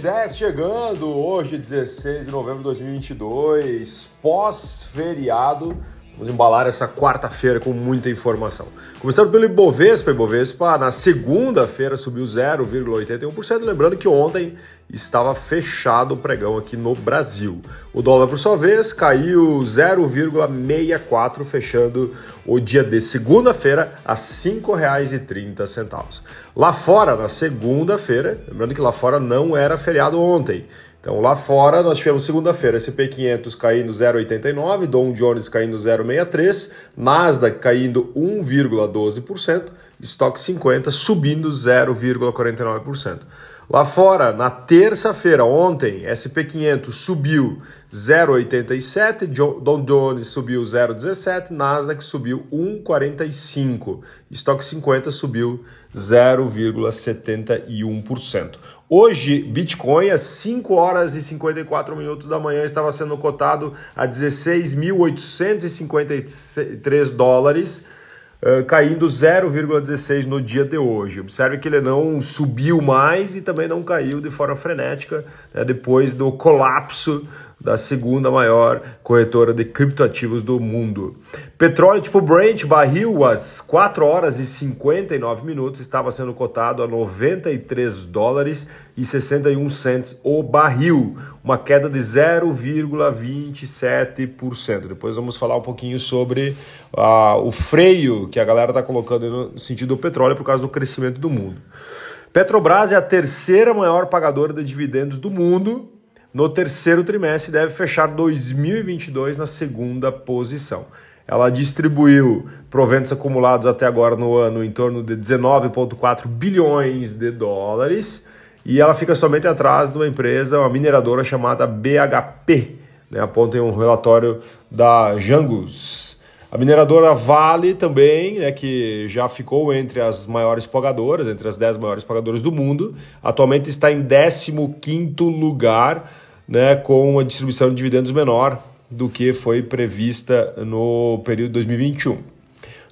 10 chegando, hoje 16 de novembro de 2022, pós-feriado. Vamos embalar essa quarta-feira com muita informação. Começando pelo Ibovespa, Ibovespa na segunda-feira subiu 0,81%, lembrando que ontem estava fechado o pregão aqui no Brasil. O dólar, por sua vez, caiu 0,64, fechando o dia de segunda-feira a R$ 5,30. Lá fora, na segunda-feira, lembrando que lá fora não era feriado ontem, então lá fora nós tivemos segunda-feira S&P 500 caindo 0,89, Dow Jones caindo 0,63, Nasdaq caindo 1,12%, Stock 50 subindo 0,49%. Lá fora, na terça-feira, ontem, SP 500 subiu 0,87, Dow Jones subiu 0,17, Nasdaq subiu 1,45, Stock 50 subiu 0,71%. Hoje, Bitcoin, às 5 horas e 54 minutos da manhã, estava sendo cotado a 16.853 dólares, uh, caindo 0,16 no dia de hoje. Observe que ele não subiu mais e também não caiu de forma frenética né, depois do colapso da segunda maior corretora de criptoativos do mundo. Petróleo tipo Brent, barril às 4 horas e 59 minutos, estava sendo cotado a 93 dólares e 61 cents o barril, uma queda de 0,27%. Depois vamos falar um pouquinho sobre uh, o freio que a galera está colocando no sentido do petróleo por causa do crescimento do mundo. Petrobras é a terceira maior pagadora de dividendos do mundo, no terceiro trimestre deve fechar 2022 na segunda posição. Ela distribuiu proventos acumulados até agora no ano em torno de 19,4 bilhões de dólares e ela fica somente atrás de uma empresa, uma mineradora chamada BHP, né? aponta em um relatório da Jangus. A mineradora Vale também, né, que já ficou entre as maiores pagadoras, entre as 10 maiores pagadoras do mundo, atualmente está em 15º lugar né, com uma distribuição de dividendos menor do que foi prevista no período 2021.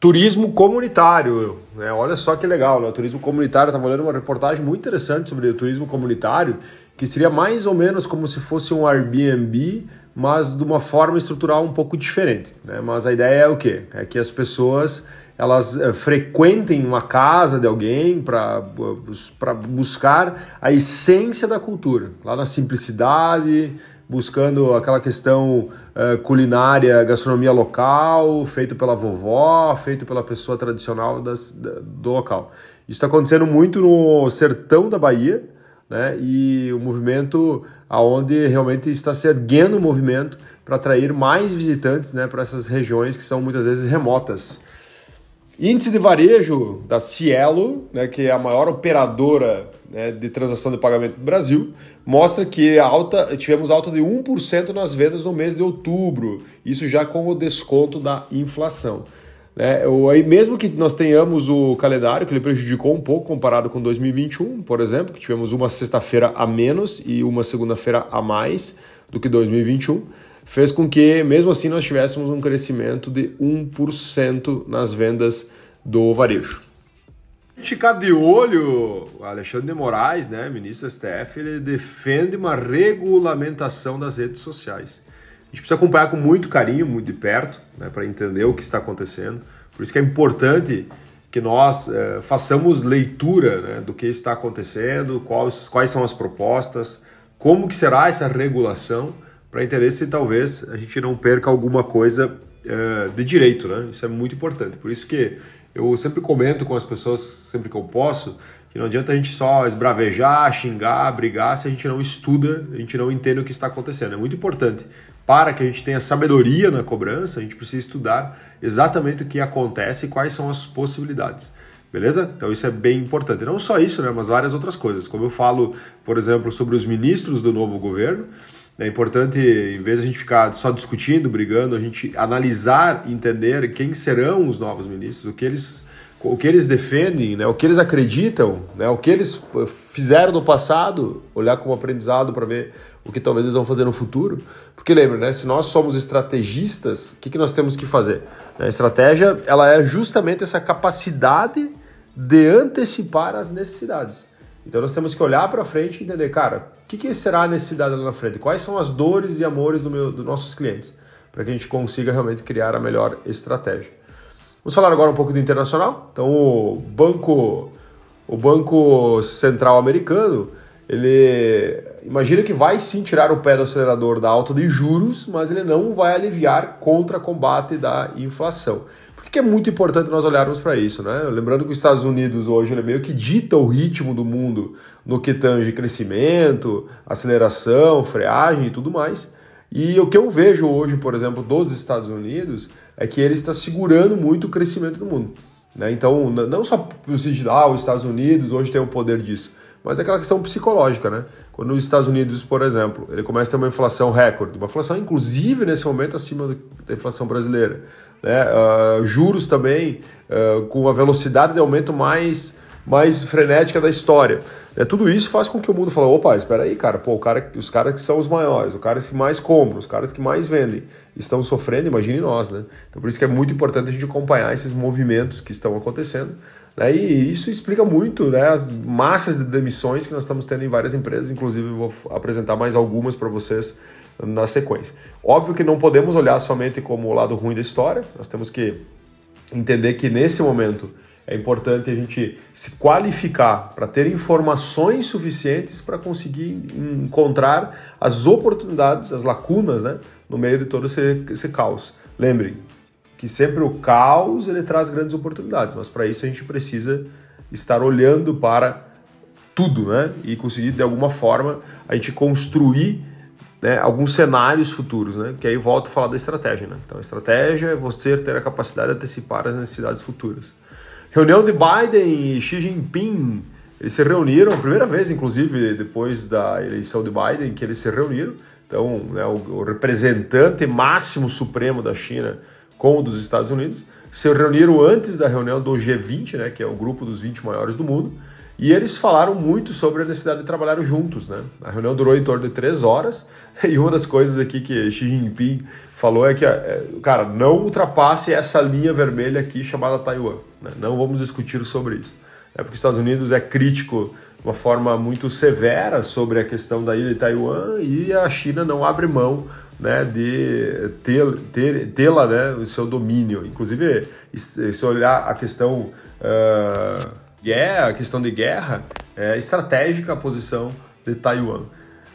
Turismo comunitário, né? olha só que legal, né? o turismo comunitário, estava lendo uma reportagem muito interessante sobre o turismo comunitário, que seria mais ou menos como se fosse um Airbnb, mas de uma forma estrutural um pouco diferente. Né? Mas a ideia é o quê? É que as pessoas elas uh, frequentem uma casa de alguém para buscar a essência da cultura, lá na simplicidade, buscando aquela questão uh, culinária, gastronomia local, feito pela vovó, feito pela pessoa tradicional das, da, do local. Isso está acontecendo muito no sertão da Bahia, né? E o movimento aonde realmente está se erguendo o movimento para atrair mais visitantes, né, para essas regiões que são muitas vezes remotas. Índice de varejo da Cielo, né, que é a maior operadora né, de transação de pagamento do Brasil, mostra que alta, tivemos alta de 1% nas vendas no mês de outubro, isso já com o desconto da inflação. Né? Aí mesmo que nós tenhamos o calendário, que ele prejudicou um pouco comparado com 2021, por exemplo, que tivemos uma sexta-feira a menos e uma segunda-feira a mais do que 2021, fez com que, mesmo assim, nós tivéssemos um crescimento de 1% nas vendas do varejo. Ficar de olho, Alexandre de Moraes, né, ministro do STF, ele defende uma regulamentação das redes sociais. A gente precisa acompanhar com muito carinho, muito de perto, né, para entender o que está acontecendo. Por isso que é importante que nós eh, façamos leitura né, do que está acontecendo, quais, quais são as propostas, como que será essa regulação para entender se talvez a gente não perca alguma coisa uh, de direito, né? Isso é muito importante. Por isso que eu sempre comento com as pessoas, sempre que eu posso, que não adianta a gente só esbravejar, xingar, brigar se a gente não estuda, a gente não entende o que está acontecendo. É muito importante. Para que a gente tenha sabedoria na cobrança, a gente precisa estudar exatamente o que acontece e quais são as possibilidades. Beleza? Então isso é bem importante. Não só isso, né, mas várias outras coisas. Como eu falo, por exemplo, sobre os ministros do novo governo, é importante, em vez de a gente ficar só discutindo, brigando, a gente analisar, entender quem serão os novos ministros, o que eles, o que eles defendem, né, o que eles acreditam, né, o que eles fizeram no passado, olhar como aprendizado para ver o que talvez eles vão fazer no futuro. Porque lembra, né, se nós somos estrategistas, o que, que nós temos que fazer? A estratégia ela é justamente essa capacidade de antecipar as necessidades. Então nós temos que olhar para frente e entender, cara, o que, que, será a necessidade lá na frente? Quais são as dores e amores do meu, dos nossos clientes? Para que a gente consiga realmente criar a melhor estratégia. Vamos falar agora um pouco do internacional. Então o banco, o banco central americano, ele imagina que vai sim tirar o pé do acelerador da alta de juros, mas ele não vai aliviar contra combate da inflação que é muito importante nós olharmos para isso, né? Lembrando que os Estados Unidos hoje ele meio que dita o ritmo do mundo no que tange crescimento, aceleração, freagem e tudo mais. E o que eu vejo hoje, por exemplo, dos Estados Unidos é que ele está segurando muito o crescimento do mundo. Né? Então, não só ah, os Estados Unidos hoje tem o poder disso, mas é aquela questão psicológica, né? Quando os Estados Unidos, por exemplo, ele começa a ter uma inflação recorde, uma inflação inclusive nesse momento acima da inflação brasileira, né? Uh, juros também uh, com a velocidade de aumento mais, mais frenética da história. É, tudo isso faz com que o mundo fale, opa, espera aí, cara, pô, cara, os caras que são os maiores, os caras que mais compram, os caras que mais vendem, estão sofrendo, imagine nós, né? Então por isso que é muito importante a gente acompanhar esses movimentos que estão acontecendo? E isso explica muito né, as massas de demissões que nós estamos tendo em várias empresas, inclusive vou apresentar mais algumas para vocês na sequência. Óbvio que não podemos olhar somente como o lado ruim da história, nós temos que entender que nesse momento é importante a gente se qualificar para ter informações suficientes para conseguir encontrar as oportunidades, as lacunas né, no meio de todo esse, esse caos. Lembrem que sempre o caos ele traz grandes oportunidades, mas para isso a gente precisa estar olhando para tudo né, e conseguir de alguma forma a gente construir né, alguns cenários futuros, né? Que aí volto a falar da estratégia, né? Então, a estratégia é você ter a capacidade de antecipar as necessidades futuras. Reunião de Biden e Xi Jinping, eles se reuniram, primeira vez, inclusive, depois da eleição de Biden, que eles se reuniram. Então, né, o, o representante máximo supremo da China com o dos Estados Unidos se reuniram antes da reunião do G20, né, que é o grupo dos 20 maiores do mundo, e eles falaram muito sobre a necessidade de trabalhar juntos, né? A reunião durou em torno de três horas e uma das coisas aqui que Xi Jinping falou é que, é, cara, não ultrapasse essa linha vermelha aqui chamada Taiwan. Né? Não vamos discutir sobre isso. É porque os Estados Unidos é crítico de uma forma muito severa sobre a questão da ilha de Taiwan e a China não abre mão né, de tê-la, ter, ter né, o seu domínio. Inclusive, se olhar a questão... Uh, guerra, a questão de guerra, é estratégica a posição de Taiwan.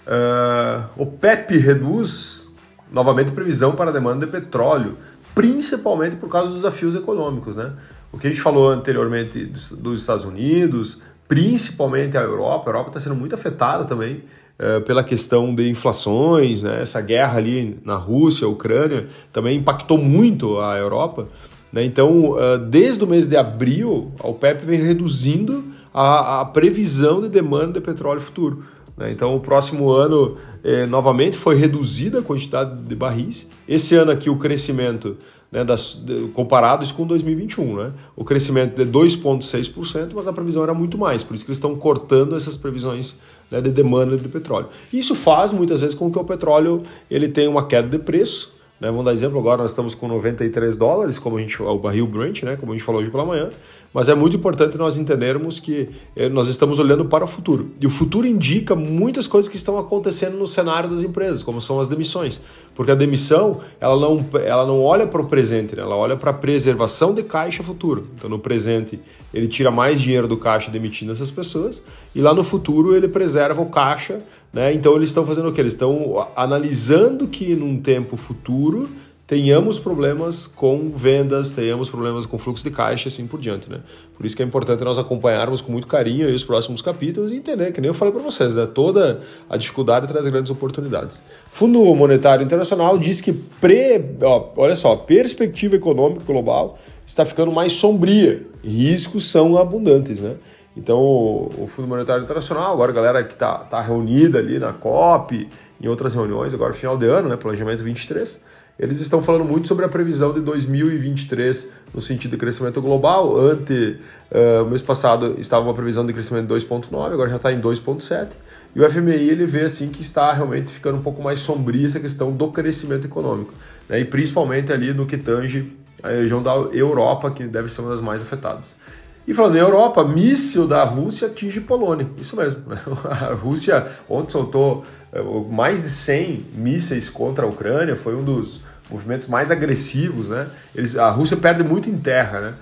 Uh, o PEP reduz novamente previsão para a demanda de petróleo, principalmente por causa dos desafios econômicos. Né? O que a gente falou anteriormente dos, dos Estados Unidos, principalmente a Europa, a Europa está sendo muito afetada também uh, pela questão de inflações, né? essa guerra ali na Rússia, Ucrânia, também impactou muito a Europa. Né? Então, uh, desde o mês de abril, a OPEP vem reduzindo a, a previsão de demanda de petróleo futuro. Né? Então, o próximo ano, eh, novamente, foi reduzida a quantidade de barris. Esse ano aqui, o crescimento, né, das, de, comparado isso com 2021, né? o crescimento de 2,6%, mas a previsão era muito mais. Por isso que eles estão cortando essas previsões né, de demanda de petróleo. Isso faz, muitas vezes, com que o petróleo ele tenha uma queda de preço, né? Vamos dar exemplo, agora nós estamos com 93 dólares, como a gente, o barril Brent, né? como a gente falou hoje pela manhã, mas é muito importante nós entendermos que eh, nós estamos olhando para o futuro. E o futuro indica muitas coisas que estão acontecendo no cenário das empresas, como são as demissões. Porque a demissão, ela não, ela não olha para o presente, né? ela olha para a preservação de caixa futuro. Então, no presente, ele tira mais dinheiro do caixa demitindo essas pessoas, e lá no futuro ele preserva o caixa né? Então eles estão fazendo o que? Eles estão analisando que num tempo futuro tenhamos problemas com vendas, tenhamos problemas com fluxo de caixa e assim por diante. Né? Por isso que é importante nós acompanharmos com muito carinho os próximos capítulos e entender, que nem eu falei para vocês, né? toda a dificuldade traz grandes oportunidades. Fundo Monetário Internacional diz que, pre, ó, olha só, perspectiva econômica global está ficando mais sombria, riscos são abundantes. Né? Então, o Fundo Monetário Internacional, agora a galera que está tá reunida ali na COP, em outras reuniões, agora final de ano, né, planejamento 23, eles estão falando muito sobre a previsão de 2023 no sentido de crescimento global. Ante, uh, mês passado estava uma previsão de crescimento de 2,9, agora já está em 2,7. E o FMI ele vê assim que está realmente ficando um pouco mais sombria essa questão do crescimento econômico, né? e principalmente ali no que tange a região da Europa, que deve ser uma das mais afetadas. E falando em Europa, míssil da Rússia atinge Polônia. Isso mesmo. Né? A Rússia ontem soltou eh, mais de 100 mísseis contra a Ucrânia, foi um dos movimentos mais agressivos. Né? Eles, a Rússia perde muito em terra. Né?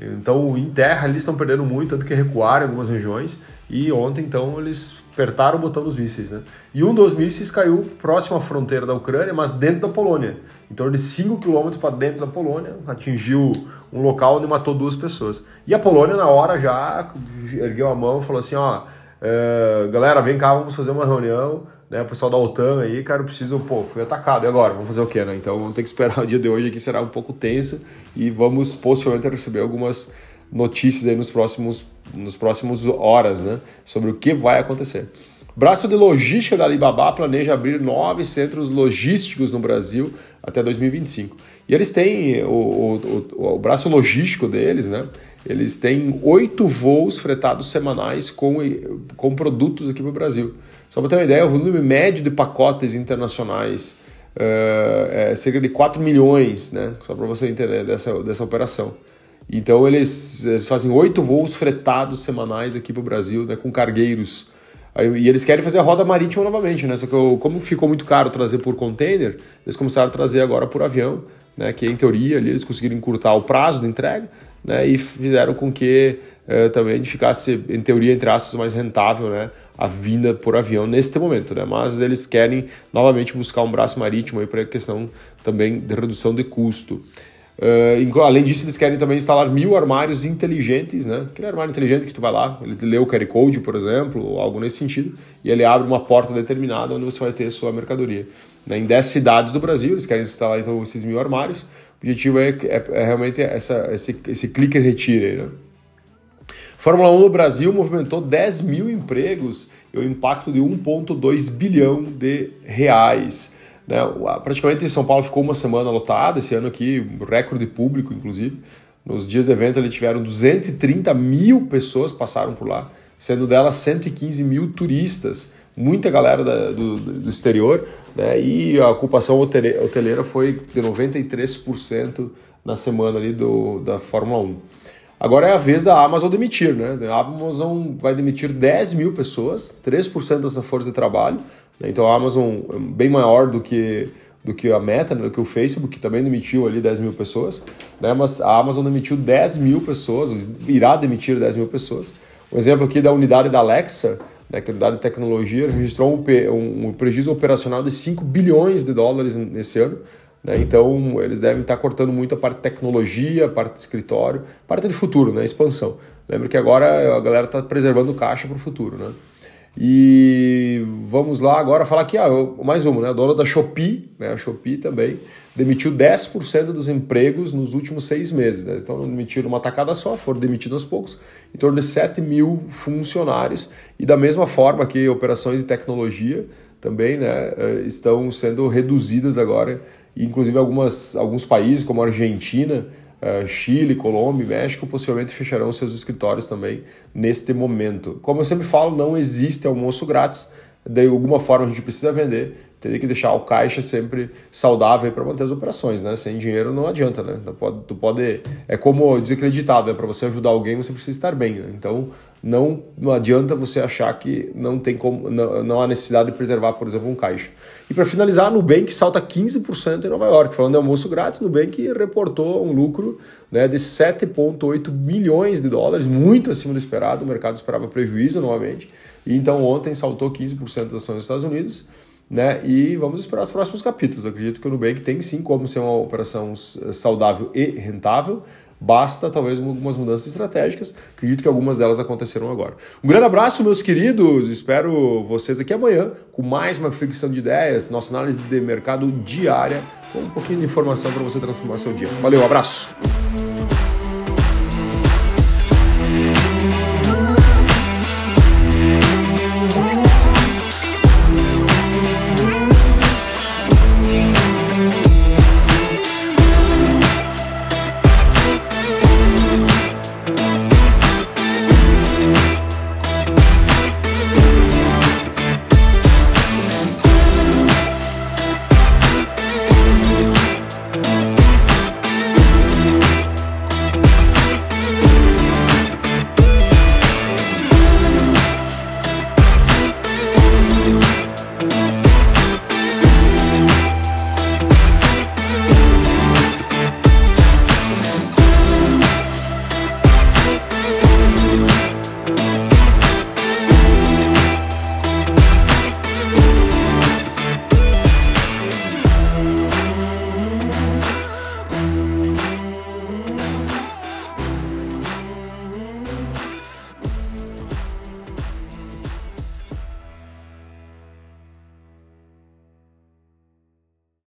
Então, em terra, eles estão perdendo muito, tanto que recuaram em algumas regiões. E ontem, então, eles apertaram o botão dos mísseis. Né? E um dos mísseis caiu próximo à fronteira da Ucrânia, mas dentro da Polônia. Em torno de 5 km para dentro da Polônia, atingiu um local onde matou duas pessoas. E a Polônia, na hora, já ergueu a mão e falou assim: ó, é, galera, vem cá, vamos fazer uma reunião. Né, o pessoal da OTAN aí, cara, eu preciso, pô, fui atacado, e agora? Vamos fazer o quê, né? Então vamos ter que esperar o dia de hoje aqui, será um pouco tenso e vamos possivelmente receber algumas notícias aí nos próximos, nos próximos horas, né? Sobre o que vai acontecer. Braço de logística da Alibaba planeja abrir nove centros logísticos no Brasil até 2025. E eles têm o, o, o, o braço logístico deles, né? Eles têm oito voos fretados semanais com, com produtos aqui para o Brasil. Só para ter uma ideia, o volume médio de pacotes internacionais uh, é cerca de 4 milhões, né? Só para você entender dessa, dessa operação. Então eles, eles fazem oito voos fretados semanais aqui para o Brasil, né, com cargueiros. E eles querem fazer a roda marítima novamente, né? Só que como ficou muito caro trazer por container, eles começaram a trazer agora por avião, né? Que em teoria ali, eles conseguiram encurtar o prazo de entrega, né? E fizeram com que eh, também ficasse, em teoria, entre aspas, mais rentável, né? A vinda por avião neste momento, né? Mas eles querem novamente buscar um braço marítimo aí para a questão também de redução de custo. Uh, além disso, eles querem também instalar mil armários inteligentes, né? Aquele armário inteligente que tu vai lá, ele lê o QR Code, por exemplo, ou algo nesse sentido, e ele abre uma porta determinada onde você vai ter a sua mercadoria. Né? Em 10 cidades do Brasil, eles querem instalar então esses mil armários. O objetivo é, é, é realmente essa, esse, esse clique and retire. Né? Fórmula 1 no Brasil movimentou 10 mil empregos e o impacto de 1,2 bilhão de reais. Né? Praticamente São Paulo ficou uma semana lotada, esse ano aqui, recorde público, inclusive. Nos dias do evento, eles tiveram 230 mil pessoas passaram por lá, sendo delas 115 mil turistas, muita galera da, do, do, exterior, né? e a ocupação hoteleira foi de 93% na semana ali do, da Fórmula 1. Agora é a vez da Amazon demitir, né? A Amazon vai demitir 10 mil pessoas, 3% da sua força de trabalho, né? Então a Amazon é bem maior do que, do que a Meta, né? do que o Facebook, que também demitiu ali 10 mil pessoas, né? mas a Amazon demitiu 10 mil pessoas, irá demitir 10 mil pessoas. Um exemplo aqui da unidade da Alexa, né, que é a unidade de tecnologia, registrou um, um, um prejuízo operacional de 5 bilhões de dólares nesse ano. Né? Então, eles devem estar cortando muito a parte de tecnologia, a parte de escritório, parte de futuro, né? expansão. Lembra que agora a galera está preservando caixa para o futuro. Né? E vamos lá agora falar aqui, ah, mais uma, né? A dona da Shopee, né? A Shopee também demitiu 10% dos empregos nos últimos seis meses. Né? Então não demitiram uma tacada só, foram demitidos aos poucos, em torno de 7 mil funcionários. E da mesma forma que operações de tecnologia também né, eh, estão sendo reduzidas agora. Inclusive algumas, alguns países, como a Argentina, eh, Chile, Colômbia México possivelmente fecharão seus escritórios também neste momento. Como eu sempre falo, não existe almoço grátis. De alguma forma a gente precisa vender, teria que deixar o caixa sempre saudável para manter as operações, né? Sem dinheiro não adianta, né? Tu pode, tu pode é como dizer acreditado, né? Para você ajudar alguém você precisa estar bem. Né? Então não, não adianta você achar que não tem como, não, não há necessidade de preservar, por exemplo, um caixa. E para finalizar, a Nubank salta 15% em Nova York. Falando de almoço grátis, Nubank reportou um lucro né, de 7,8 milhões de dólares, muito acima do esperado. O mercado esperava prejuízo novamente. E então ontem saltou 15% das ações dos Estados Unidos. Né? E vamos esperar os próximos capítulos. Acredito que o Nubank tem sim como ser uma operação saudável e rentável. Basta talvez algumas mudanças estratégicas. Acredito que algumas delas aconteceram agora. Um grande abraço, meus queridos. Espero vocês aqui amanhã com mais uma fricção de ideias, nossa análise de mercado diária, com um pouquinho de informação para você transformar seu dia. Valeu, abraço.